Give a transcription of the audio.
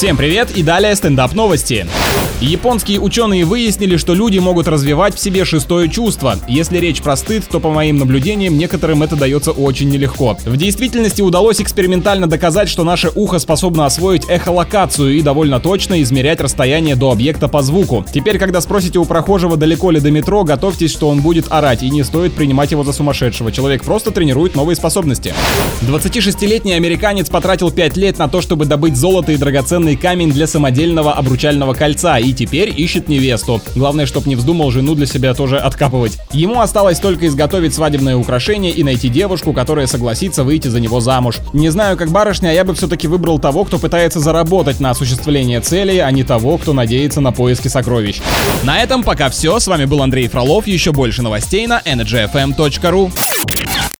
Всем привет и далее стендап новости. Японские ученые выяснили, что люди могут развивать в себе шестое чувство. Если речь про стыд, то по моим наблюдениям некоторым это дается очень нелегко. В действительности удалось экспериментально доказать, что наше ухо способно освоить эхолокацию и довольно точно измерять расстояние до объекта по звуку. Теперь, когда спросите у прохожего, далеко ли до метро, готовьтесь, что он будет орать, и не стоит принимать его за сумасшедшего. Человек просто тренирует новые способности. 26-летний американец потратил 5 лет на то, чтобы добыть золото и драгоценный камень для самодельного обручального кольца и теперь ищет невесту. Главное, чтоб не вздумал жену для себя тоже откапывать. Ему осталось только изготовить свадебное украшение и найти девушку, которая согласится выйти за него замуж. Не знаю, как барышня, а я бы все-таки выбрал того, кто пытается заработать на осуществление целей, а не того, кто надеется на поиски сокровищ. На этом пока все. С вами был Андрей Фролов. Еще больше новостей на energyfm.ru.